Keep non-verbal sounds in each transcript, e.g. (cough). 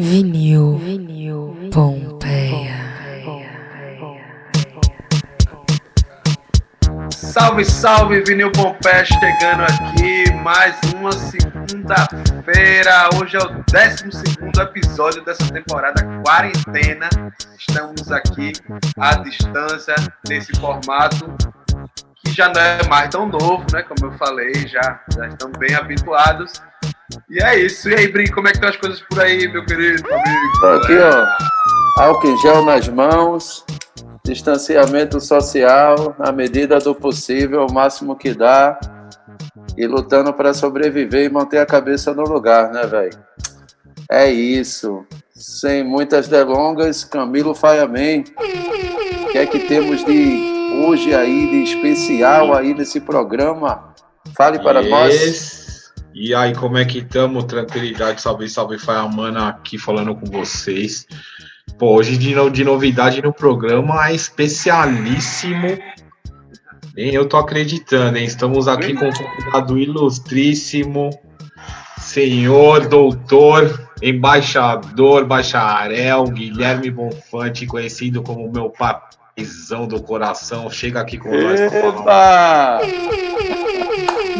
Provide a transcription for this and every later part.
Vinil, vinil, Pompeia. Salve, salve, Vinil Pompeia chegando aqui, mais uma segunda-feira. Hoje é o 12 episódio dessa temporada quarentena. Estamos aqui à distância, nesse formato que já não é mais tão novo, né? Como eu falei, já, já estamos bem habituados. E é isso. E aí, Brinco, como é que estão as coisas por aí, meu querido amigo? Tá aqui, ó. Álcool em gel nas mãos, distanciamento social, na medida do possível, o máximo que dá. E lutando para sobreviver e manter a cabeça no lugar, né, velho? É isso. Sem muitas delongas, Camilo Faiaman. O que é que temos de hoje aí, de especial aí nesse programa? Fale para yes. nós. E aí, como é que estamos? Tranquilidade, salve, salve, Faiamana aqui falando com vocês. Pô, hoje de, no, de novidade no programa é especialíssimo. Nem eu tô acreditando, hein? Estamos aqui com um convidado ilustríssimo, senhor, doutor, embaixador, bacharel, Guilherme Bonfante, conhecido como meu paizão do coração. Chega aqui com nós pra falar.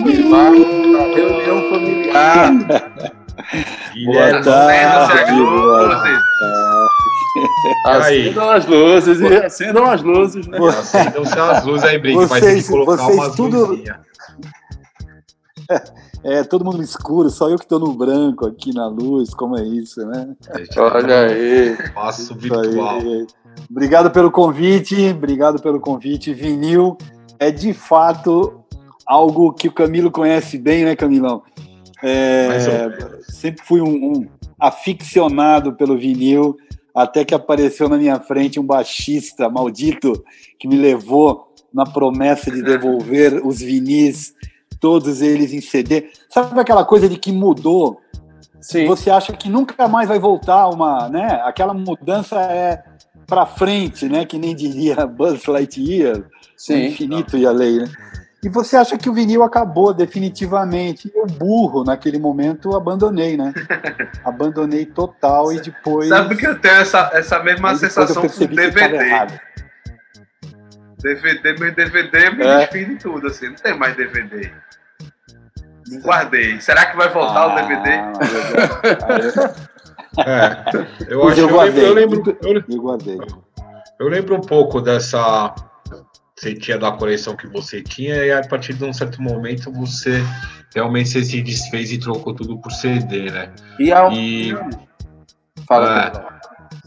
Reunião familiar. (laughs) Guilherme, tarde, boa vocês. aí? Acendam as luzes e acendam as luzes, né? acendam-se as luzes aí, Brink. Vai ter Vocês- que colocar vocês umas tudo- luzinhas. (laughs) É, todo mundo no escuro, só eu que tô no branco aqui na luz, como é isso, né? Olha aí. Passo virtual. aí. Obrigado pelo convite, obrigado pelo convite. Vinil é de fato algo que o Camilo conhece bem, né, Camilão? É, sempre fui um, um aficionado pelo vinil, até que apareceu na minha frente um baixista maldito que me levou na promessa de devolver (laughs) os vinis, todos eles em CD. Sabe aquela coisa de que mudou? Sim. Você acha que nunca mais vai voltar uma, né? Aquela mudança é para frente, né? Que nem diria (laughs) Buzz Lightyear, o Sim. infinito e a lei, né? E você acha que o vinil acabou definitivamente? Eu burro naquele momento abandonei, né? (laughs) Abandonei total e depois Sabe que eu tenho essa, essa mesma sensação com DVD. errado. DVD, meu DVD me É. desfiz de tudo, assim. Não tem mais DVD. Não guardei. Será que vai voltar o DVD? Ah, eu- aí É, eu acho eu que eu lembro, eu, lembro, eu, eu, eu guardei. eu lembro um pouco dessa. Você tinha da coleção que você tinha, e a partir de um certo momento você realmente você se desfez e trocou tudo por CD, né? E a... E. Fala, É.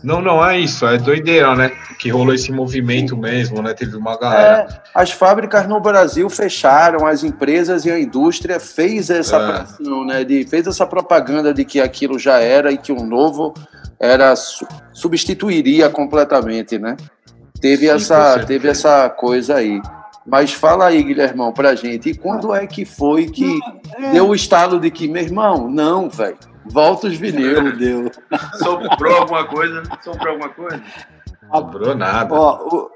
Não, não, é isso, é doideira, né? Que rolou esse movimento mesmo, né? Teve uma galera. É, as fábricas no Brasil fecharam, as empresas e a indústria fez essa É. pressão, né? De, fez essa propaganda de que aquilo já era e que um novo era su- substituiria completamente, né? Teve Sim, essa, teve essa coisa aí. Mas fala aí, Guilhermão, pra gente, e quando é que foi que É, deu o estalo de que, meu irmão, não, velho, volta os vinil. (laughs) meu Deus. Sobrou alguma coisa? Sobrou alguma coisa? Sobrou nada. Ó,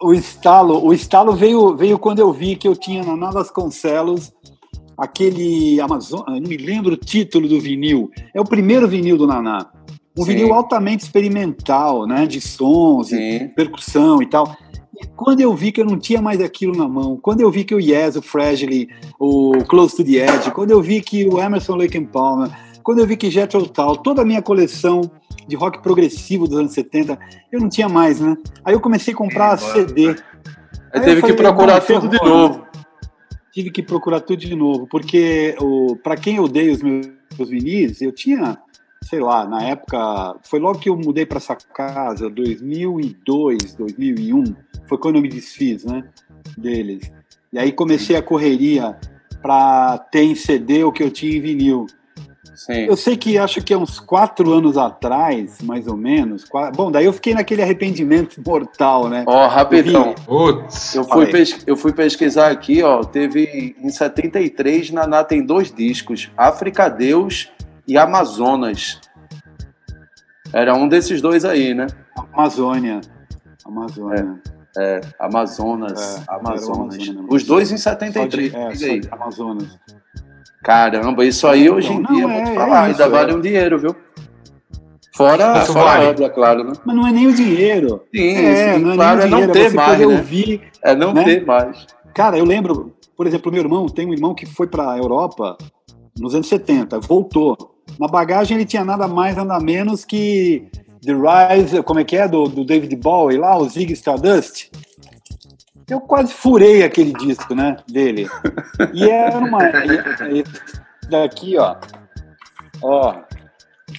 o, o estalo, o estalo veio, veio quando eu vi que eu tinha na Navas Concelos aquele Amazon, não me lembro o título do vinil. É o primeiro vinil do Naná. Um Sim. vinil altamente experimental, né, de sons e percussão e tal. E quando eu vi que eu não tinha mais aquilo na mão, quando eu vi que o Yes, o Fragile, o Close to the Edge, quando eu vi que o Emerson Lake and Palmer, quando eu vi que Jethro Tull, toda a minha coleção de rock progressivo dos anos 70, eu não tinha mais, né? Aí eu comecei a comprar Sim, CD. Aí Aí eu teve que falei, procurar "Bom, tudo de ferrou, né?" novo. Tive que procurar tudo de novo, porque para quem eu dei os meus vinis, eu tinha, sei lá, na época, foi logo que eu mudei para essa casa, 2002, 2001, foi quando eu me desfiz, né, deles. E aí comecei a correria para ter em CD o que eu tinha em vinil. Sim. Eu sei que acho que é uns quatro anos atrás, mais ou menos. qua- Bom, daí eu fiquei naquele arrependimento mortal, né? Ó, rapidão. Putz, Eu fui, pes- eu fui pesquisar aqui, ó. Teve em 73, Naná tem dois discos: África Deus e Amazonas. Era um desses dois aí, né? Amazônia. Amazônia. Amazonas. É, Amazonas. o Amazonas. Os dois em Só 73. de, é, Amazonas. Caramba, isso aí Então, hoje em não, dia, é- te é falar, isso, ainda é. vale um dinheiro, viu? Fora, fora vale. a obra, claro, né? Mas não é nem o dinheiro. Sim, É, sim, não é claro, é nem o não dinheiro, ter você mais, né? ouvir. É não né? ter mais. Cara, eu lembro, por exemplo, meu irmão, tem um irmão que foi pra Europa nos anos 70, voltou. Na bagagem ele tinha nada mais, nada menos que The Rise, como é que é, do, do David Bowie lá, o Zig Stardust. Eu quase furei aquele disco, né, dele. E era uma... e- e- daqui, ó. Ó,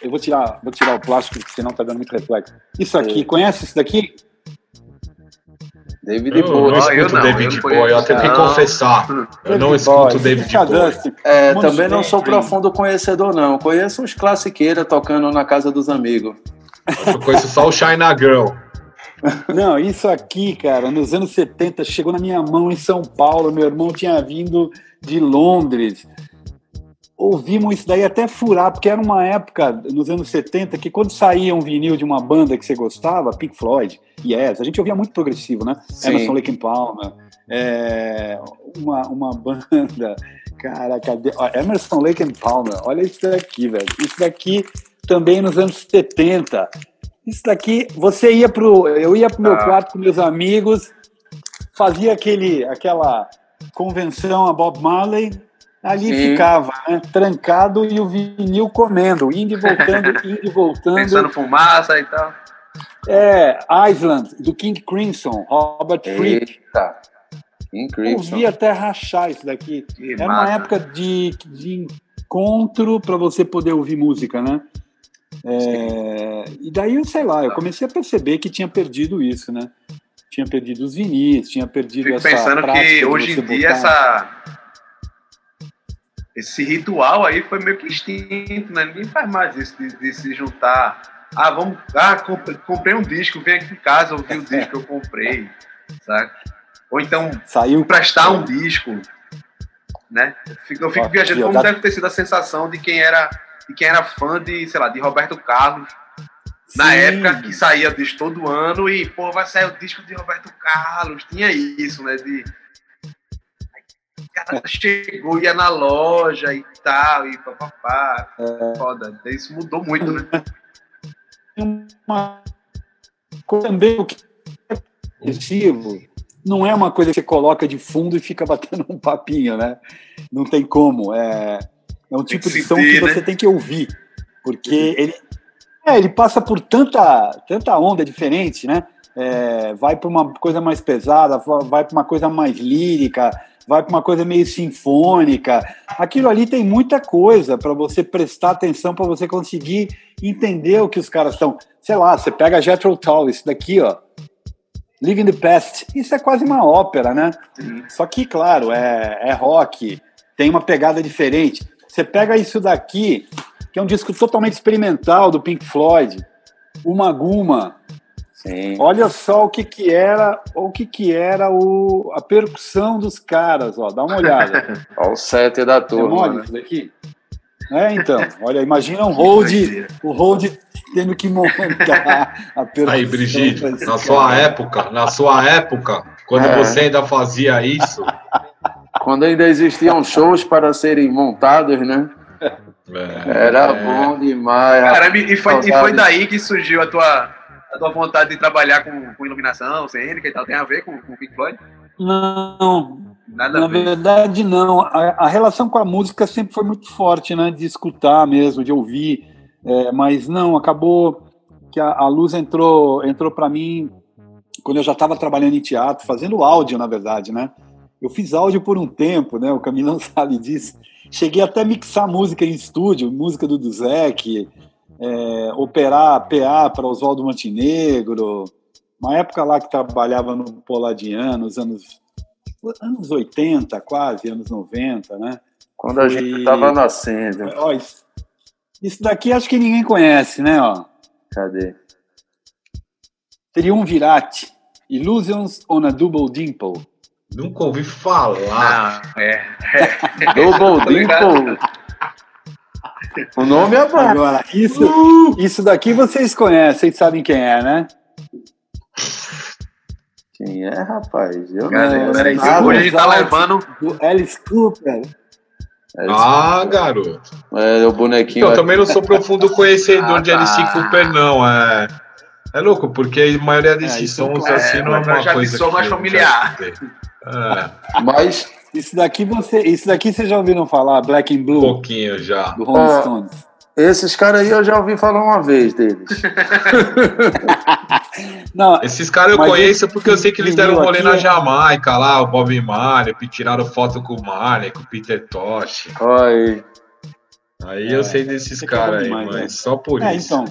eu vou tirar, vou tirar o plástico, porque senão tá dando muito reflexo. Isso aqui, conhece isso daqui? David Eu não Bowie. Eu escuto não, David eu Bowie, eu conheço. tenho que Não. confessar. Eu não escuto David Bowie. É, também não sou profundo conhecedor, não. Conheço uns classiqueiros tocando na casa dos amigos. Eu conheço só o China Girl. Não, isso aqui, cara, nos anos 70, chegou na minha mão em São Paulo. Meu irmão tinha vindo de Londres. Ouvimos isso daí até furar, porque era uma época, nos anos 70, que quando saía um vinil de uma banda que você gostava, Pink Floyd, Yes, a gente ouvia muito progressivo, né? Sim. Emerson Lake and Palmer, é, uma, uma (laughs) banda, cara, cadê? Ó, Emerson Lake and Palmer, olha isso daqui, velho. Isso daqui também nos anos 70. Isso daqui, você ia pro. Eu ia pro meu Ah. quarto com meus amigos, fazia aquele, aquela convenção a Bob Marley, ali Sim. ficava, né? Trancado e o vinil comendo, indo e voltando, (laughs) indo e voltando. Pensando fumaça e tal. É, Island, do King Crimson, Robert Fripp. Eita. Incrível. Eu vi até rachar isso daqui. Que Era uma massa. época de, de encontro para você poder ouvir música, né? É, e daí, sei lá, eu comecei a perceber que tinha perdido isso, né? Tinha perdido os vinis, tinha perdido Fico essa pensando que hoje em dia botar- essa esse ritual aí foi meio que extinto, né? Ninguém faz mais isso de, de se juntar. Ah, vamos. Ah, comprei, um disco, vem aqui em casa ouvir o disco que eu comprei, sabe? Ou então Saiu emprestar um disco, né? Eu fico, eu fico Ó, viajando como deve ter sido a sensação de quem era de quem era fã de, sei lá, de Roberto Carlos na Sim. época que saía disco todo ano e, pô, vai sair o disco de Roberto Carlos. Tinha isso, né? De. O cara chegou, ia na loja e tal, e papapá. É. Foda. Isso mudou muito, né? uma também o que é não é uma coisa que você coloca de fundo e fica batendo um papinho, né? Não tem como. É, é um tipo de som que né? você tem que ouvir, porque ele, é, ele passa por tanta, tanta onda diferente, né? É, vai para uma coisa mais pesada, vai para uma coisa mais lírica, vai para uma coisa meio sinfônica. Aquilo ali tem muita coisa para você prestar atenção, para você conseguir entender o que os caras estão. Sei lá, você pega Jethro Tull, isso daqui, ó. Living the Past. Isso é quase uma ópera, né? Só que, claro, é, é rock, tem uma pegada diferente. Você pega isso daqui, que é um disco totalmente experimental do Pink Floyd, Uma Guma. Sim. Olha só o que que era, o que que era o, a percussão dos caras, ó. Dá uma olhada. (laughs) Olha o set da É turma. mole né? isso daqui? É, então. (laughs) Olha, imagina um hold, o hold tendo que montar a (laughs) percussão. Aí, Brigitte, na cara. sua época, na sua época, quando É. você ainda fazia isso, Quando ainda existiam shows para serem montados, né? é, Era bom demais. Caramba, e foi, e foi daí que surgiu a tua, a tua vontade de trabalhar com, com iluminação, cênica e tal. Tem a ver com, com o Pink Floyd? Não, Nada Na verdade, não. A, a relação com a música sempre foi muito forte, né? De escutar mesmo, de ouvir. É, mas não, acabou que a, a luz entrou, entrou para mim quando eu já estava trabalhando em teatro, fazendo áudio, na verdade, né? Eu fiz áudio por um tempo, né? O Camilão (laughs) sabe disso. Cheguei até a mixar música em estúdio, música do Duzek, é, operar PA para Oswaldo Montenegro. Uma época lá que trabalhava no Poladiano, nos anos anos 80, quase, anos 90, né? Quando a gente E- estava nascendo. Ó, isso, isso daqui acho que ninguém conhece, né? Ó. Cadê? Triunvirate, Illusions on a Double Dimple. nunca ouvi falar. Não, é. (laughs) (laughs) Double. Dimple. (laughs) O nome é bom. Agora, isso, isso daqui vocês conhecem, vocês sabem quem é, né? Quem é, rapaz? Eu Cara, não peraí, nada. hoje a gente tá levando. Do Alice Cooper. É, Ah, garoto. é, o bonequinho. Eu também não sou profundo conhecedor Ah, de Alice tá. Cooper, não. É, é louco, porque a maioria desses é um sons assim não é É, uma já coisa sou que mais já familiar. É, Mas Isso daqui você, isso daqui vocês já ouviram falar, Black and um Blue, pouquinho já. do Rolling Ah. Stones. esses caras aí eu já ouvi falar uma vez deles. (laughs) Não, Esses caras eu conheço porque eu sei que eles deram um rolê aqui na é- Jamaica lá, o Bob Marley, tiraram foto com o Marley, com o Peter Tosh. Aí. Aí É, eu sei desses esse caras cara aí, demais, mas né? só por é, isso. então,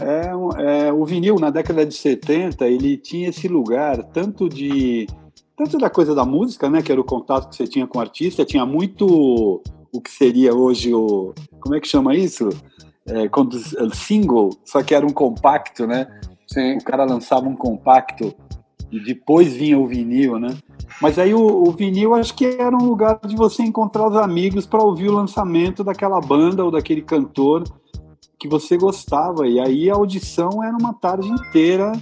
é, um- é, o vinil na década de 70, ele tinha esse lugar tanto de tanto da coisa da música, né, que era o contato que você tinha com o artista, tinha muito o que seria hoje o como é que chama isso? É, quando é, single, só que era um compacto, né? Sim. o cara lançava um compacto e depois vinha o vinil, né? Mas aí o, o vinil acho que era um lugar de você encontrar os amigos para ouvir o lançamento daquela banda ou daquele cantor que você gostava. E aí a audição era uma tarde inteira.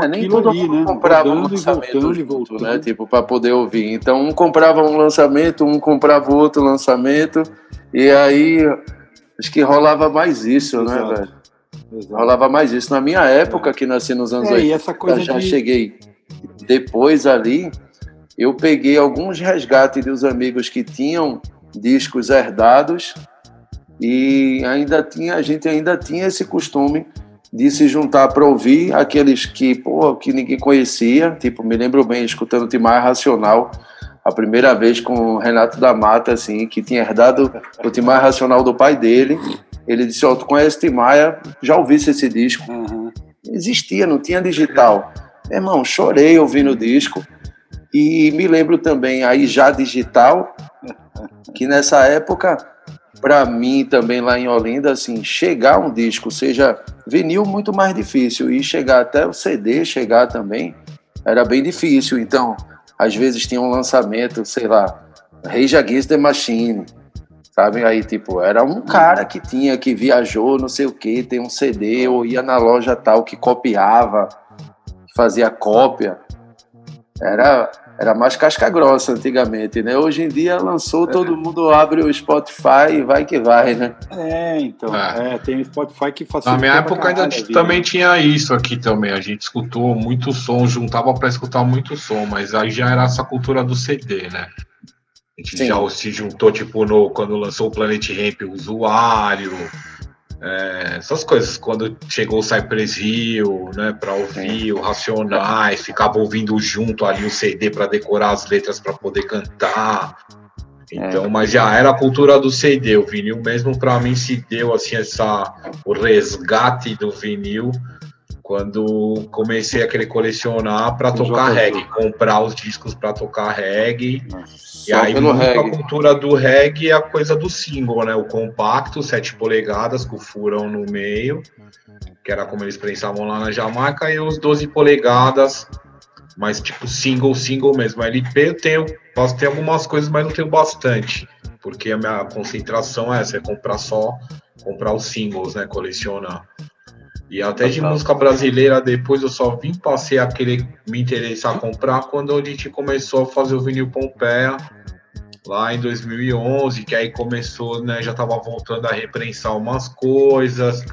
É, nem todo ali, mundo né? comprava um Rodando lançamento voltando junto, né? Tipo, para poder ouvir. Então, um comprava um lançamento, um comprava outro lançamento, e aí acho que rolava mais isso, né, Exato. velho? Exato. Rolava mais isso. Na minha época, que nasci nos anos É, 80, e essa coisa já de... cheguei depois ali, eu peguei alguns resgates dos amigos que tinham discos herdados e ainda tinha, a gente ainda tinha esse costume de se juntar para ouvir aqueles que, pô, que ninguém conhecia, tipo, me lembro bem escutando Timar Racional, a primeira vez com o Renato da Mata, assim, que tinha herdado o Timar Racional do pai dele. Ele disse, ó, oh, tu conhece Timaya, já ouvisse esse disco? Aham. existia, não tinha digital. Meu irmão, chorei ouvindo o disco. E me lembro também, aí já digital, que nessa época, para mim também lá em Olinda, assim, chegar um disco, seja vinil, muito mais difícil. E chegar até o CD, chegar também, era bem difícil. Então, às vezes tinha um lançamento, sei lá, Rage Against the Machine, sabe? Aí, tipo, era um cara que tinha, que viajou, não sei o que, tem um CD, ou ia na loja tal, que copiava, fazia cópia. Era, era mais casca grossa antigamente, né? Hoje em dia lançou, todo mundo abre o Spotify e vai que vai, né? É, então. É. É. tem o Spotify que facilita. Na minha época ainda também tinha isso aqui também. A gente escutou muito som, juntava para escutar muito som, mas aí já era essa cultura do CD, né? A gente Sim. já se juntou, tipo, no, quando lançou o Planet Ramp, o usuário, é, essas coisas. Quando chegou o Cypress Hill, né, para ouvir o Racionais, ficava ouvindo junto ali o CD para decorar as letras para poder cantar. Então, mas já era a cultura do CD, o vinil mesmo para mim se deu assim essa o resgate do vinil quando comecei a querer colecionar para O tocar reggae, comprar os discos para tocar reggae. E aí muito a reggae. cultura do reggae é a coisa do single, né? O compacto, 7 polegadas com furão no meio, que era como eles pensavam lá na Jamaica, e os 12 polegadas, mas tipo single, single mesmo. A LP eu tenho, posso ter algumas coisas, mas não tenho bastante, porque a minha concentração é essa, é comprar só, comprar os singles, né? Colecionar. E até de música brasileira, depois eu só vim passei a querer me interessar a comprar quando a gente começou a fazer o vinil Pompeia, lá em 2011, que aí começou, né, já tava voltando a reprensar umas coisas,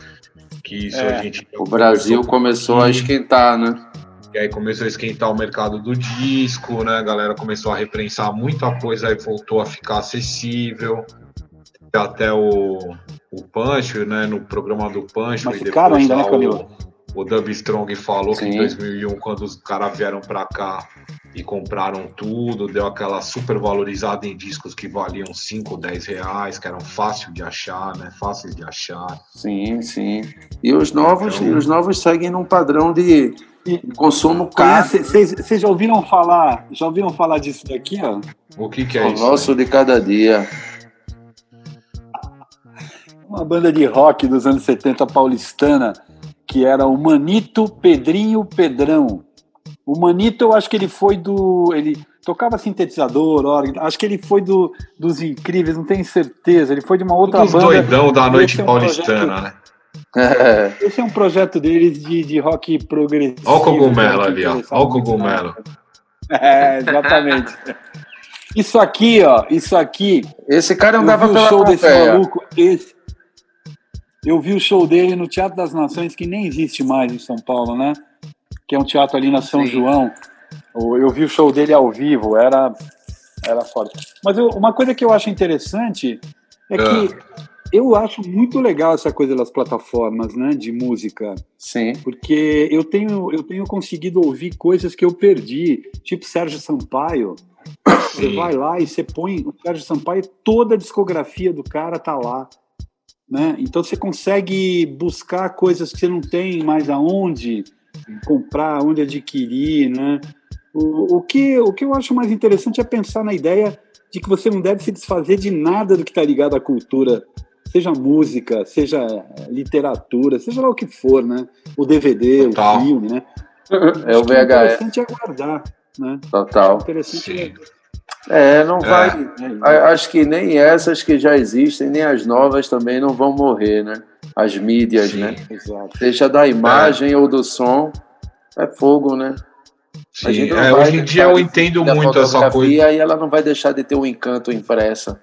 que isso É, a gente... O Brasil começou a esquentar, né? E aí começou a esquentar o mercado do disco, né, a galera começou a reprensar muita coisa, aí voltou a ficar acessível, até o, o Pancho, né, no programa do Pancho, Mas e ficaram depois ainda, né, Camilo? o, o Dub Strong falou que em Sim. 2001, quando os caras vieram pra cá e compraram tudo, deu aquela super valorizada em discos que valiam 5, 10 reais, que eram fácil de achar, né, fáceis de achar. Sim, sim. E os novos, Então- e os novos seguem num padrão de consumo caro. Vocês já ouviram falar? Já ouviram falar disso daqui, ó? O que que é O isso? nosso de cada dia. Uma banda de rock dos anos 70 paulistana, que era o Manito Pedrinho Pedrão. O Manito, eu acho que ele foi do. Ele tocava sintetizador, órgão, acho que ele foi do, dos incríveis, não tenho certeza. Ele foi de uma outra Dos banda. doidão da noite é um paulistana, projeto- né? É, (laughs) Esse é um projeto deles de, de rock progressivo. Olha o cogumelo ali, ó. Olha o cogumelo. É, exatamente. (laughs) Isso aqui, ó, isso aqui. Esse cara andava vi o pela show desse maluco. Esse, eu vi o show dele no Teatro das Nações, que nem existe mais em São Paulo, né? Que é um teatro ali na São Sim. João. Eu vi o show dele ao vivo, era, era foda. Mas eu- uma coisa que eu acho interessante é que eu acho muito legal essa coisa das plataformas, né, de música, Sim. porque eu tenho, eu tenho conseguido ouvir coisas que eu perdi, tipo Sérgio Sampaio. Você Sim. vai lá e você põe o Sérgio Sampaio, toda a discografia do cara tá lá. Né? Então você consegue buscar coisas que você não tem mais aonde comprar, onde adquirir. Né? O, o, que, o que eu acho mais interessante é pensar na ideia de que você não deve se desfazer de nada do que está ligado à cultura, seja música, seja eh, literatura, seja lá o que for, né? O DVD, Total. o filme, né? É o VHS. interessante é guardar, né? Total. Interessante Sim. É, não É. vai. a- Acho que nem essas que já existem, nem as novas também não vão morrer, né? As mídias, Sim. né? Exato. Seja da imagem ou do som, é fogo, né? A Sim. gente não É, vai hoje em dia eu entendo muito essa coisa. E ela não vai deixar de ter um encanto impressa.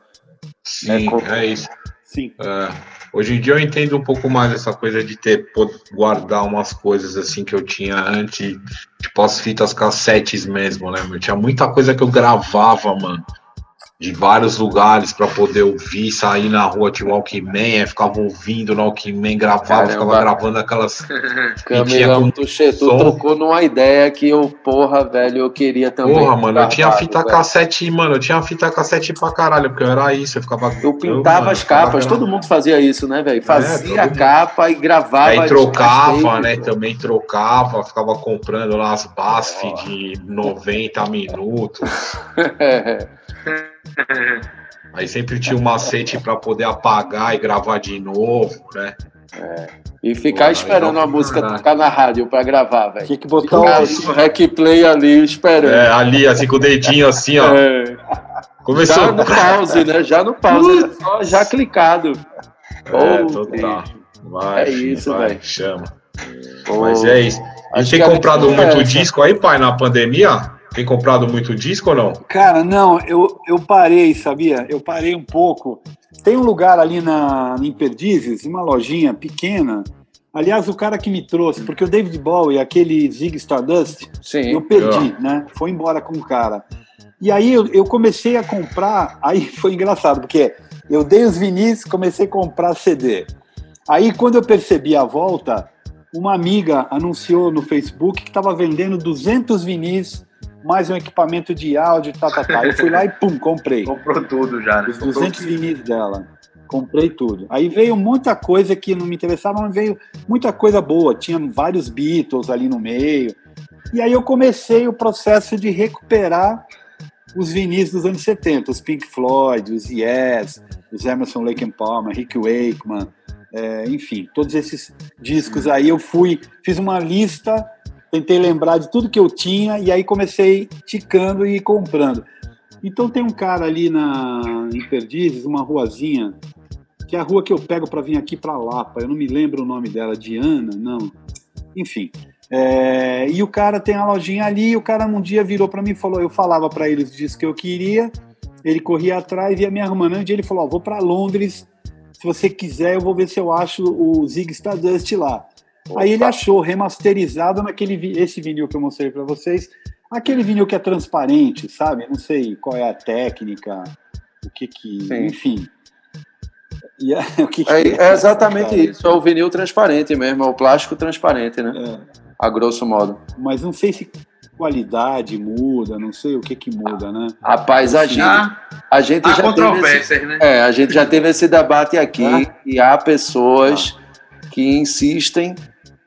Sim, É, como- é isso. Sim. É, hoje em dia eu entendo um pouco mais essa coisa de ter guardar umas coisas assim que eu tinha antes, tipo as fitas cassetes mesmo, né? Eu tinha muita coisa que eu gravava, mano, de vários lugares pra poder ouvir, sair na rua de Walkman, aí ficava ouvindo no Walkman, gravava, Caramba. ficava gravando aquelas. Camilão, tu, che- tu tocou numa ideia que eu, porra, velho, eu queria também. Porra, mano, eu tinha fita velho. cassete, mano, eu tinha fita cassete pra caralho, porque eu era isso, eu ficava. Eu pintava mano, as capas, todo mundo fazia isso, né, velho? Fazia todo a mundo. capa e gravava. Aí trocava, né? Também trocava, ficava comprando lá as BASF de 90 minutos. (laughs) Aí sempre tinha um macete para poder apagar e gravar de novo, né? E ficar Pô, esperando a música caralho. tocar na rádio pra gravar, velho. Tinha que botar Ficar o. rec play ali esperando. É, ali, assim, com o dedinho assim, ó. É. Começou. Já no pause, né? Já no pause, era só já clicado. É, Pô, total. Vai, É isso, velho. Chama. Pô. Mas é isso. E Acho tem a comprado é muito essa. disco aí, pai, na pandemia? Tem comprado muito disco ou não? Cara, não, eu, eu parei, sabia? Eu parei um pouco. Tem um lugar ali na, em Perdizes, uma lojinha pequena. Aliás, o cara que me trouxe, porque o David Bowie, aquele Zig Stardust, Sim. eu perdi, né? Foi embora com o cara. E aí eu, eu comecei a comprar, aí (laughs) foi engraçado, porque eu dei os vinis, comecei a comprar CD. Aí quando eu percebi a volta, uma amiga anunciou no Facebook que estava vendendo 200 vinis, mais um equipamento de áudio, tá, tá, tá. Eu fui lá e pum, comprei. Comprou tudo já, né? Os Comprou 200 vinis dela. Comprei tudo. Aí veio muita coisa que não me interessava, mas veio muita coisa boa. Tinha vários Beatles ali no meio. E aí eu comecei o processo de recuperar os vinis dos anos 70, os Pink Floyd, os Yes, os Emerson Lake and Palmer, Rick Wakeman, é, enfim, todos esses discos aí eu fui, fiz uma lista, tentei lembrar de tudo que eu tinha e aí comecei ticando e comprando. Então tem um cara ali na em Perdizes, uma ruazinha, que é a rua que eu pego para vir aqui para Lapa. Eu não me lembro o nome dela, Diana, não. Enfim. É, e o cara tem a lojinha ali. E o cara um dia virou para mim e falou: eu falava para ele os discos que eu queria. Ele corria atrás e ia me arrumando. Um dia ele falou: vou para Londres. Se você quiser, eu vou ver se eu acho o Zig Stardust lá. Aí ele achou remasterizado naquele esse vinil que eu mostrei para vocês, aquele vinil que é transparente, sabe? Não sei qual é a técnica, o que que, Sim. enfim. E é- (laughs) o que que É, é exatamente cara? isso, é o vinil transparente mesmo, é o plástico transparente, né? É, A grosso modo. mas não sei se qualidade muda, não sei o que que muda, né? Rapaz, a gente, Já a gente há já teve esse, controvérsias, né? é, a gente já teve esse debate aqui Ah. e há pessoas que insistem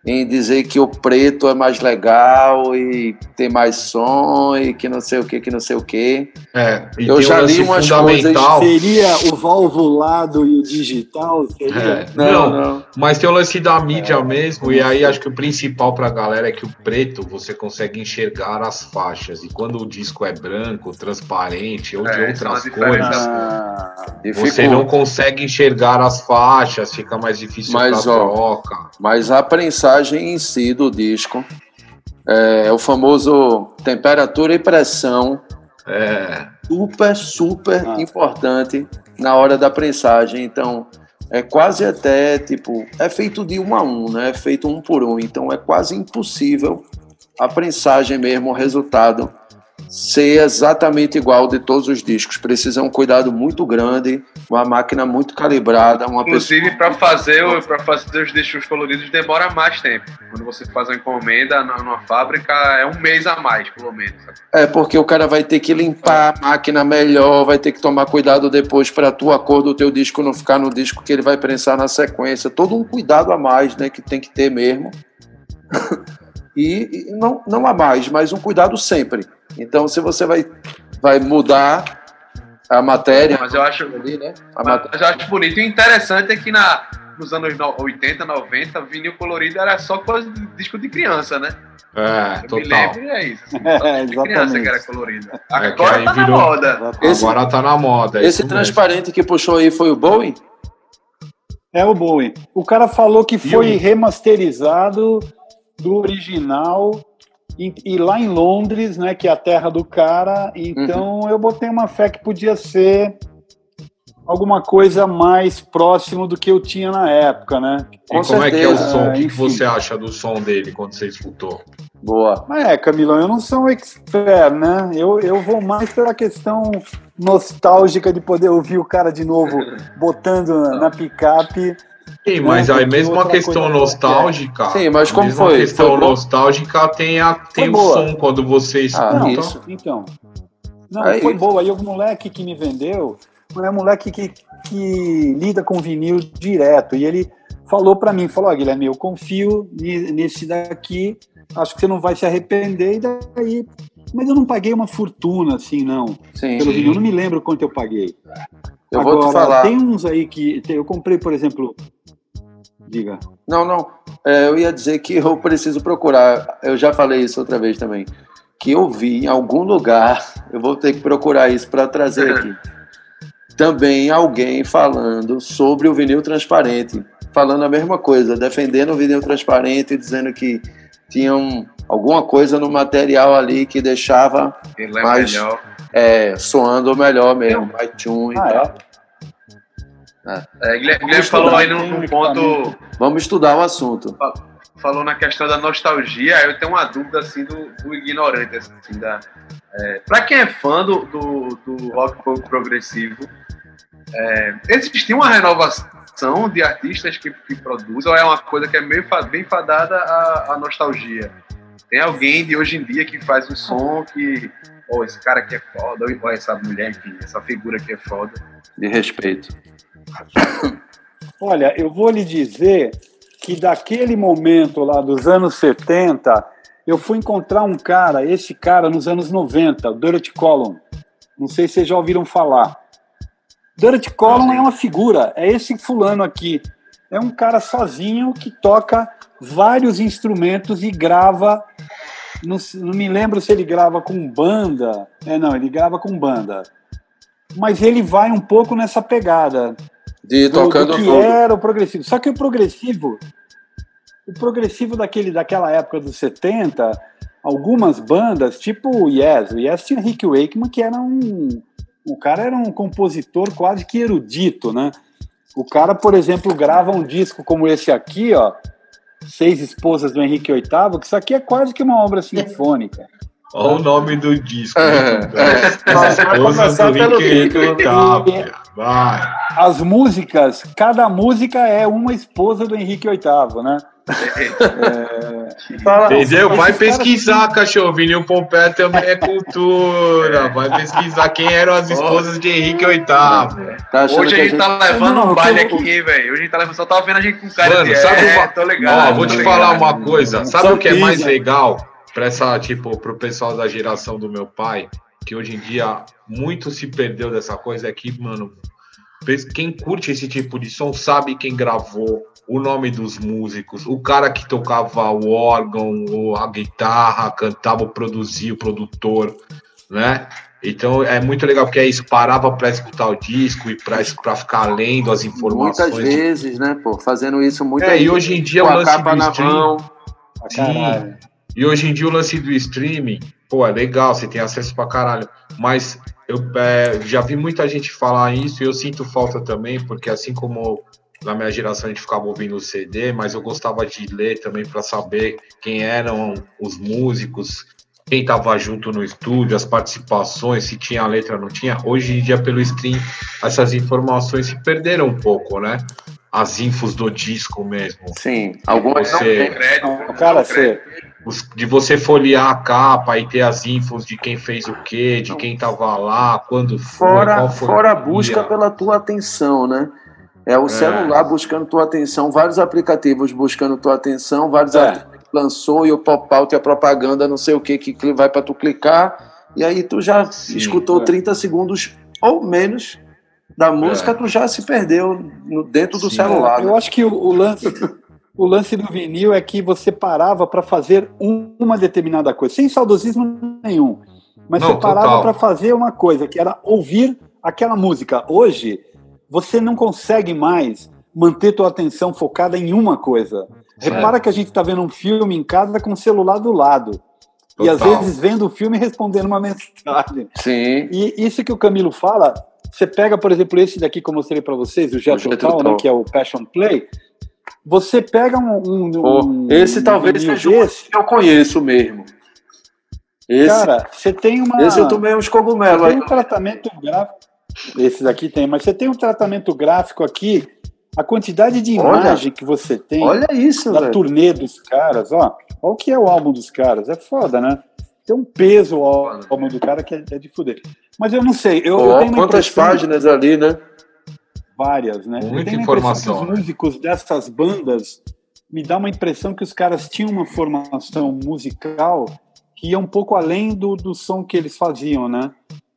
em dizer que o preto é mais legal e tem mais som e que não sei o que, que não sei o que. É, e Eu já li umas fundamental. Seria o valvulado e o digital? Seria... É, Não, não, não. mas tem o lance da mídia É, mesmo, e aí acho que o principal pra galera é que o preto você consegue enxergar as faixas, e quando o disco é branco, transparente ou de É, é outras cores, Ah, você não consegue enxergar as faixas, fica mais difícil Mas, ó, troca. Mas a prensagem em si do disco é o famoso temperatura e pressão É. super, super Ah. importante na hora da prensagem. Então, é quase até, tipo, é feito de um a um, né? É feito um por um. Então, é quase impossível a prensagem mesmo, o resultado, ser exatamente igual de todos os discos. Precisa um cuidado muito grande, uma máquina muito calibrada, uma pessoa... Inclusive, para fazer, pra fazer os discos coloridos demora mais tempo. Quando você faz uma encomenda na- numa fábrica, é um mês a mais, pelo menos. É, porque o cara vai ter que limpar a máquina melhor, vai ter que tomar cuidado depois para a tua cor do teu disco não ficar no disco que ele vai prensar na sequência. Todo um cuidado a mais, né, que tem que ter mesmo. (laughs) e e não, não a mais, mas um cuidado sempre. Então, se você vai, vai mudar a matéria Mas eu acho, ali, né? A mas matéria, eu acho bonito. E o interessante é que na, nos anos no- 80, 90, vinil colorido era só coisa de disco de criança, né? É, Eu me total. lembro, é isso. Assim, (laughs) É, de criança que era exatamente. colorida. É, que Agora aí tá na virou- moda. Esse- Agora tá na moda. é esse isso mesmo. transparente que puxou aí foi o Bowie? É o Bowie. O cara falou que foi remasterizado do original e, e lá em Londres, né, que é a terra do cara. Então eu botei uma fé que podia ser alguma coisa mais próximo do que eu tinha na época, né? E Com como é que é o certeza, som? O que, enfim. você acha do som dele quando você escutou? Boa. Mas é, Camilão, eu não sou um expert, né? Eu, eu vou mais pela questão nostálgica de poder ouvir o cara de novo (laughs) botando na picape. Sim, mas aí mesmo a questão nostálgica. Sim, mas a como mesma foi? questão Foi nostálgica tem, a, tem o boa. som quando você escuta. Ah, não, isso. então. Não, É foi boa. Aí o moleque que me vendeu é um moleque que, que lida com vinil direto. E ele falou pra mim, falou, ó, Guilherme, eu confio nesse daqui, acho que você não vai se arrepender, e daí... Mas eu não paguei uma fortuna, assim, não. Sim. Pelo vinil, eu não me lembro quanto eu paguei. Eu vou te Agora, falar. tem uns aí que... tem- Eu comprei, por exemplo... Diga. Não, não. É, eu ia dizer que eu preciso procurar. Eu já falei isso outra vez também. Que eu vi em algum lugar. Eu vou ter que procurar isso para trazer aqui. (laughs) Também alguém falando sobre o vinil transparente. Falando a mesma coisa, defendendo o vinil transparente, dizendo que tinham alguma coisa no material ali que deixava Ele é Mas- melhor. É, soando melhor mesmo, mais tune e Ah, tal. é? É, Guilherme, Guilherme falou aí num, um ponto. Vamos estudar o assunto. falou na questão da nostalgia, eu tenho uma dúvida assim do, do ignorante, assim, da. É, pra quem é fã do, do, do rock pro- progressivo, é, existia uma renovação de artistas que, que produzem, ou é uma coisa que é meio fa- bem fadada à, à nostalgia? Tem alguém de hoje em dia que faz um som que. Pô, esse cara aqui é foda, ou essa mulher, enfim, essa figura aqui é foda. De respeito. Olha, eu vou lhe dizer que daquele momento lá dos anos 70, eu fui encontrar um cara, esse cara nos anos 90, o Dirty Column. Não sei se vocês já ouviram falar. Dirty Column é uma figura, é esse fulano aqui. É um cara sozinho que toca vários instrumentos e grava. Não, não me lembro se ele grava com banda. É, não, ele grava com banda. Mas ele vai um pouco nessa pegada De do, tocando do que tudo. era o progressivo. Só que o progressivo, o progressivo daquele, daquela época dos 70, algumas bandas, tipo o Yes, o Yes tinha Rick Wakeman, que era um. O cara era um compositor quase que erudito, né? O cara, por exemplo, grava um disco como esse aqui, ó. Seis Esposas do Henrique VIII, que isso aqui é quase que uma obra sinfônica. Olha o nome do disco. É, né? é. As Vai começar pelo título. VIII. Vai. As músicas, cada música é uma esposa do Henrique VIII, né? Fala- Entendeu? Vai pesquisar, cachorro. Vinil Pompeia também é cultura. Vai pesquisar quem eram as esposas de Henrique VIII. Tá Hoje que a gente tá levando Não, um baile tô- aqui, hein, velho. Hoje a gente tá levando, só tava vendo a gente com cara Mano, de sabe é, uma- tô ligado. Ó, vou tô te ligado. falar uma coisa. Sabe Só o que é mais legal para essa, tipo, pro pessoal da geração do meu pai, que hoje em dia muito se perdeu dessa coisa é que, mano, quem curte esse tipo de som sabe quem gravou, o nome dos músicos, o cara que tocava o órgão, ou a guitarra, cantava, produzia, o produtor, né? Então é muito legal porque é isso, parava para escutar o disco e para ficar lendo as informações. Muitas vezes, né, pô? Fazendo isso muitas É, e hoje em dia o a lance capa do na stream, mão. Pra Sim. caralho. E hoje em dia o lance do streaming pô, é legal, você tem acesso pra caralho. Mas eu é, já vi muita gente falar isso e eu sinto falta também, porque assim como na minha geração a gente ficava ouvindo o CD, mas eu gostava de ler também para saber quem eram os músicos, quem estava junto no estúdio, as participações, se tinha letra ou não tinha. Hoje em dia, pelo stream, essas informações se perderam um pouco, né? As infos do disco mesmo. Sim, algumas Você- não tem. Crédito, Não, cara, você, de você folhear a capa e ter as infos de quem fez o quê, de quem tava lá, quando foi, Fora, qual foi fora a busca pela tua atenção, né? É o celular buscando tua atenção, vários aplicativos buscando tua atenção, vários É. aplicativos que lançou e o pop-out e a propaganda, não sei o que, que vai para tu clicar, e aí tu já Sim, escutou é. 30 segundos ou menos da música, É. tu já se perdeu no- dentro do Sim. celular. eu né? acho que o, o lance, (laughs) o lance do vinil é que você parava para fazer um- uma determinada coisa, sem saudosismo nenhum. Mas Não, você parava para fazer uma coisa, que era ouvir aquela música. Hoje, você não consegue mais manter tua atenção focada em uma coisa. Repara que a gente está vendo um filme em casa com o celular do lado. E às Total. vezes vendo o filme e respondendo uma (laughs) mensagem. Sim, E isso que o Camilo fala, você pega, por exemplo, esse daqui que eu mostrei para vocês, o Jet Total, Total. né, que é o Passion Play. Você pega um. um- Pô, um- esse talvez vinil seja o que eu conheço mesmo. Esse, Cara, você tem uma. esse eu tomei uns cogumelos tem um tratamento gráfico. Esse daqui tem, mas você tem um tratamento gráfico aqui. A quantidade de Olha, imagem que você tem Olha isso, da velho. turnê dos caras, ó. Olha o que é o álbum dos caras. É foda, né? Tem um peso o álbum do cara que é, é de fuder. Mas eu não sei. Eu, eu Ó, tenho uma quantas páginas ali, né? várias, né? Muita eu informação, que né? os músicos dessas bandas me dá uma impressão que os caras tinham uma formação musical que ia um pouco além do, do som que eles faziam, né?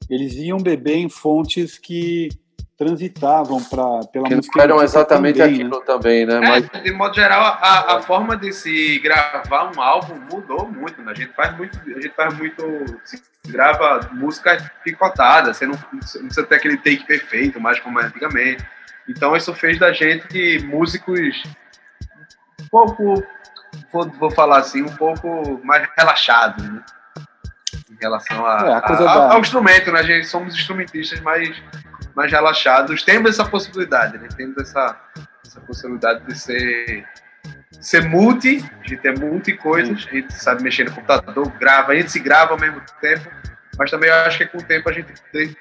Eles iam beber em fontes que transitavam pra, pela Que música não eram exatamente também, aquilo também, né? É, Mas de modo geral, a, a forma de se gravar um álbum mudou muito, né? A gente faz muito, a gente faz muito, se grava música picotada, você não, não precisa ter aquele take perfeito, mais como é antigamente. Então isso fez da gente músicos um pouco, vou, vou falar assim, um pouco mais relaxados, né? Em relação a, É, a a- da- ao instrumento, né? A gente somos instrumentistas mais, mais relaxados. Temos essa possibilidade, né? Temos essa, essa possibilidade de ser, ser multi, a gente é multi coisas, a gente sabe mexer no computador, grava, a gente se grava ao mesmo tempo, mas também eu acho que com o tempo a gente tem-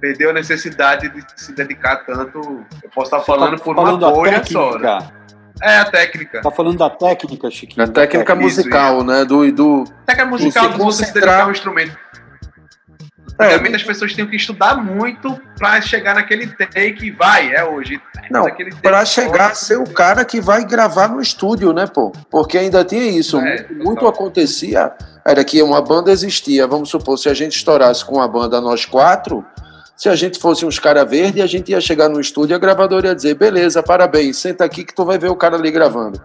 perdeu a necessidade de se dedicar tanto. Eu posso estar falando Tá por falando uma bolha só, né? Técnica. É a técnica. Tá falando da técnica, Chiquinho. na técnica Isso, musical, né? Do, do, Técnica musical de você se dedicar ao instrumento. É. Antigamente as pessoas tinham que estudar muito pra chegar naquele take e vai, é hoje. Não, para chegar a ser o cara que vai gravar no estúdio, né, pô? Porque ainda tinha isso. É, muito, muito acontecia. Era que uma banda existia. Vamos supor, se a gente estourasse com a banda nós quatro, se a gente fosse uns cara verde, a gente ia chegar no estúdio e a gravadora ia dizer: beleza, parabéns, senta aqui que tu vai ver o cara ali gravando.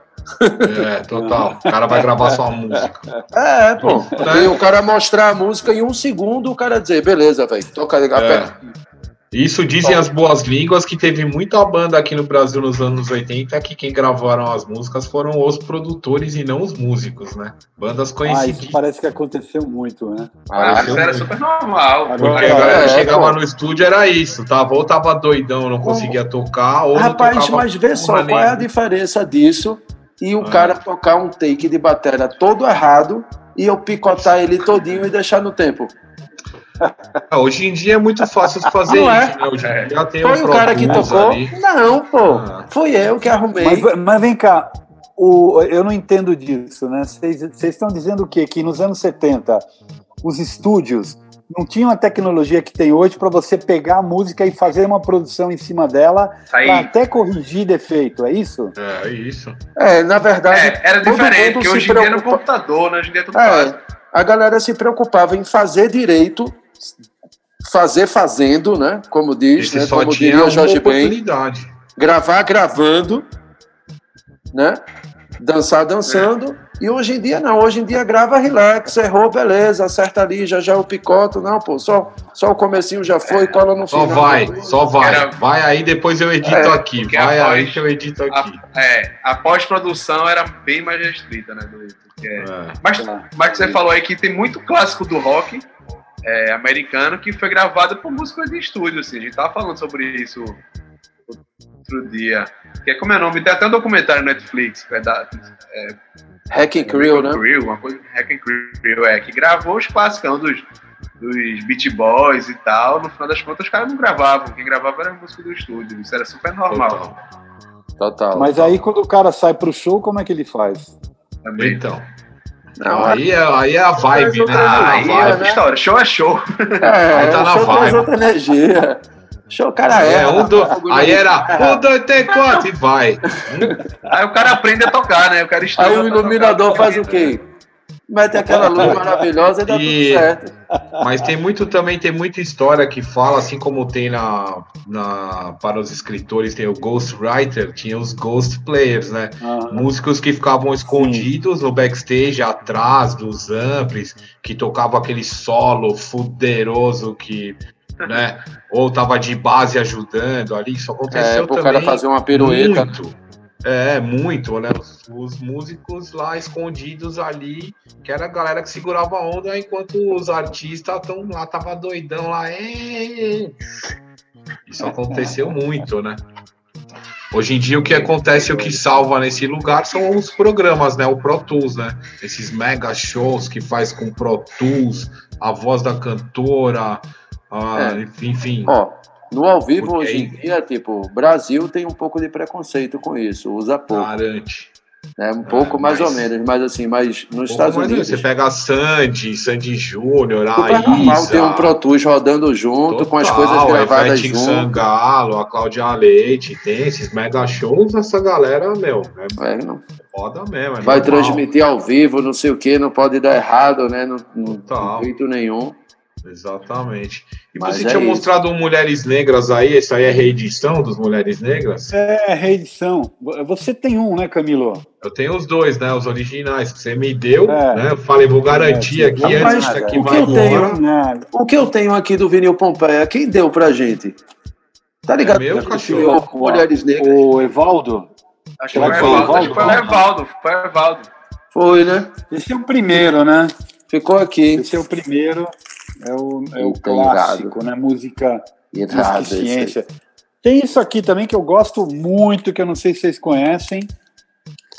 É, total. O cara vai gravar sua música. É, pô. Né? E o cara mostrar a música em um segundo, o cara dizer: beleza, velho, toca. É. Isso dizem as boas línguas que teve muita banda aqui no Brasil nos anos 80 que quem gravaram as músicas foram os produtores e não os músicos, né? Bandas Ah, isso conhecidas. parece que aconteceu muito, né? Ah, isso era super normal. Agora- Porque a É, galera é, chegava pô. no estúdio, era isso, tava? Ou tava doidão, não conseguia tocar, ou Rapaz, mas vê só qual é a diferença disso e o Ah. cara tocar um take de bateria todo errado e eu picotar ele todinho e deixar no tempo. Ah, Hoje em dia é muito fácil de fazer Não é? isso, né? Hoje É. em dia tem Foi o cara que tocou? ali. Não, pô. Ah. Foi eu que arrumei. Mas, mas vem cá, o, eu não entendo disso, né? Vocês estão dizendo o quê? Que nos anos 70 os estúdios não tinham a tecnologia que tem hoje para você pegar a música e fazer uma produção em cima dela para até corrigir defeito, é isso? É, isso. É, na verdade, é, era diferente, porque hoje em dia é no computador, né? Hoje em dia é tudo É. fácil. a galera se preocupava em fazer direito, fazer fazendo, né? Como diz, Esse né? só Como diria Jorge Ben. gravar gravando, né? Dançar dançando. E hoje em dia não, hoje em dia grava relax, errou, beleza, acerta ali, já já o picoto, não, pô, só, só o comecinho já foi, cola no Só final. vai, só vai. Era- Vai aí, depois eu edito É, aqui. Vai a aí que eu edito aqui. A, é, a pós-produção era bem mais restrita, né? Do, É. É. Mas, mas você falou aí que tem muito clássico do rock é, americano que foi gravado por músicos de estúdio, assim. A gente tava falando sobre isso outro dia. Que é como é o nome? Tem até um documentário no Netflix, que é da Hacking Crew, né? Crew, uma coisa, Hack and Crew, é, que gravou os clássicos dos, dos Beat Boys e tal. No final das contas, os caras não gravavam. Quem gravava era a música do estúdio. Isso era super normal Total. Total. Mas aí quando o cara sai pro show, como é que ele faz? também. Então. Não, aí, é, aí é a vibe, né? Ah, aí a é vibe. outra história. Show é show. É, Aí tá na show traz vibe. outra energia. Show, cara, É, é. um, do... Aí era um, dois, três, quatro e vai. Aí o cara aprende a tocar, né? O cara estuda. Aí o iluminador tocar. faz o quê? Mete aquela luz maravilhosa e dá E- tudo certo. Mas tem muito também, tem muita história que fala, assim como tem na, na para os escritores, tem o Ghostwriter, tinha os Ghost Players, né? Ah, Músicos que ficavam escondidos no backstage, atrás dos amplis, que tocavam aquele solo fuderoso que, né? Ou tava de base ajudando ali, isso É, aconteceu pro também. cara fazer uma pirueta. Muito. É, muito, né? Os, os músicos lá escondidos ali, que era a galera que segurava a onda, enquanto os artistas tão lá, tava doidão lá. Isso aconteceu muito, né? Hoje em dia o que acontece, o que salva nesse lugar são os programas, né? O Pro Tools, né? Esses mega shows que faz com Pro Tools, a voz da cantora, a- enfim. Ó, no ao vivo Porque hoje em aí- dia, tipo, Brasil tem um pouco de preconceito com isso, usa pouco. Garante. né? Um pouco Ah, mais mas- ou menos, mas assim, mas nos Pouco Estados Unidos. Você pega a Sandy, Sandy Júnior, a normal ter um Pro Tools rodando junto com as total, coisas gravadas junto. Sangalo, a Cláudia Leite, tem esses mega shows, essa galera, meu, é É, não- foda mesmo. é vai normal. transmitir ao vivo, não sei o que, não pode dar errado, né? Não, não Total. de jeito nenhum. Exatamente. E Mas você é tinha isso. mostrado um Mulheres Negras aí, essa aí é reedição dos Mulheres Negras? É, reedição. Você tem um, né, Camilo? Eu tenho os dois, né? Os originais que você me deu, É. né? Eu falei, vou garantir É, aqui rapaz, antes que aqui o que vai eu tenho- embora. Nada. O que eu tenho aqui do vinil Pompeia, quem deu pra gente? Tá ligado? É meu, Esse cachorro. Mulheres Negras. O Evaldo, Acho que foi o Evaldo. Acho que foi o? Evaldo. Foi o Evaldo. Foi, né? esse é o primeiro, né? Ficou aqui. Esse é o primeiro. É o, é o Eita, clássico, né? Música, e aí. ciência. Tem isso aqui também que eu gosto muito, que eu não sei se vocês conhecem,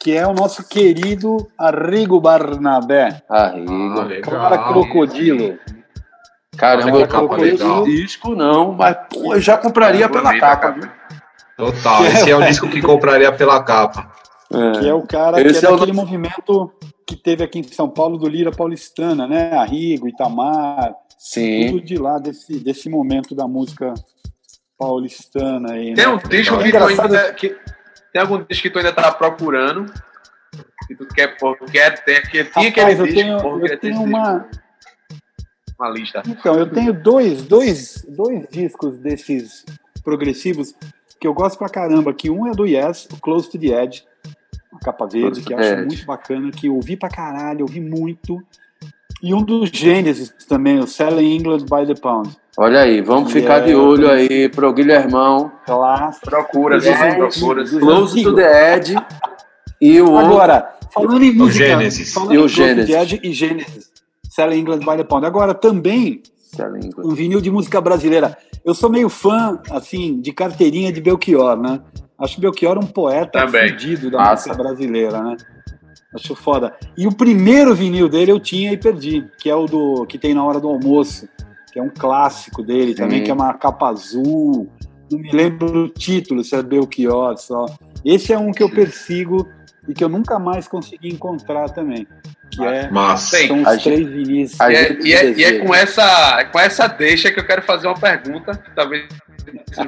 que é o nosso querido Arrigo Barnabé. Arrigo. Ah, legal. Cara crocodilo. Caramba, não conheço legal. o disco, não, mas pô, eu já compraria pela Bonita, capa. viu? Total, (laughs) esse é o disco que compraria pela capa. Que é o cara Esse que é é o daquele nosso- movimento que teve aqui em São Paulo do Lira Paulistana, né? Arrigo, Itamar, Sim. tudo de lá desse, desse momento da música paulistana aí. Tem né? um disco É que ainda. Que, tem algum disco que tu ainda tá procurando? Que tu quer quer ter, que tinha aquele Rapaz, eu disco, tenho, pô, eu tenho uma, disco. Uma lista. Então, eu tenho dois, dois, dois discos desses progressivos que eu gosto pra caramba. Que um é do Yes, o Close to the Edge, a capa verde, Close que eu acho muito bacana, que eu ouvi pra caralho, ouvi muito. E um dos Genesis também, o Selling England by the Pound. Olha aí, vamos Que ficar é- de olho aí pro Guilhermão. Clássico. Procura, sim, procura. Close to the Edge. E o outro. Agora, falando em música, Genesis. falando E em o Close to Genesis. the Edge e Genesis, Selling England by the Pound. Agora, também um vinil de música brasileira. Eu sou meio fã, assim, de carteirinha de Belchior, né? Acho Belchior um poeta fudido da Massa. música brasileira, né? Acho foda. E o primeiro vinil dele eu tinha e perdi, que é o do que tem na hora do almoço, que é um clássico dele também, Sim. que é uma capa azul. Não me lembro o título, se é Belchior só. Esse é um que eu persigo e que eu nunca mais consegui encontrar também. Que é. Sim. são os gente- três vinis. E é, e é- e é com, essa, é com essa deixa que eu quero fazer uma pergunta, que talvez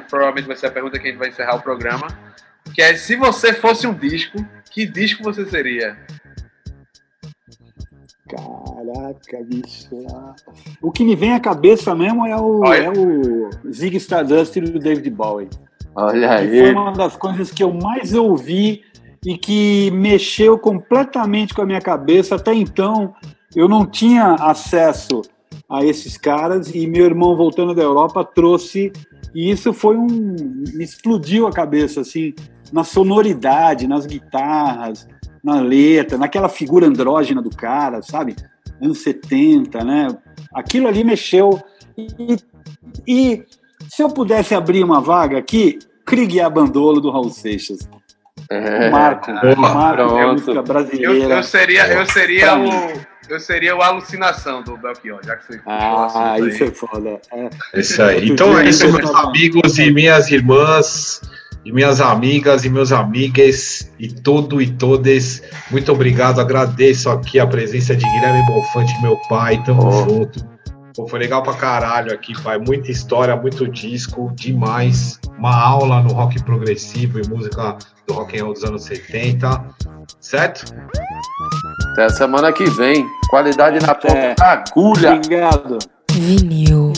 provavelmente vai ser a pergunta que a gente vai encerrar o programa, que é se você fosse um disco, que disco você seria? Caraca, bicho. O que me vem à cabeça mesmo é o, Olha. é o Zig Stardust do David Bowie. Olha Que foi aí. uma das coisas que eu mais ouvi e que mexeu completamente com a minha cabeça. Até então, eu não tinha acesso a esses caras e meu irmão, voltando da Europa, trouxe. E isso foi um. me explodiu a cabeça, assim, na sonoridade, nas guitarras, na letra, naquela figura andrógena do cara, sabe? Anos 70, né? Aquilo ali mexeu. E, e se eu pudesse abrir uma vaga aqui, Krieg e Abandolo do Raul Seixas. É, Marco, Marco é a música brasileira. Eu, eu seria, eu seria o. Eu seria o alucinação do Belchior, já que foi. Ah, isso aí. é foda. É. Isso aí. Então é isso, meus amigos e minhas irmãs, e minhas amigas e meus amigas, e todo e todas. Muito obrigado, agradeço aqui a presença de Guilherme Bonfante, meu pai. Tamo oh. junto. Pô, foi legal pra caralho aqui, pai. Muita história, muito disco, demais. Uma aula no rock progressivo e música do rock and roll dos anos 70. Certo? Até semana que vem. Qualidade na ponta é. agulha. Obrigado. Vinil.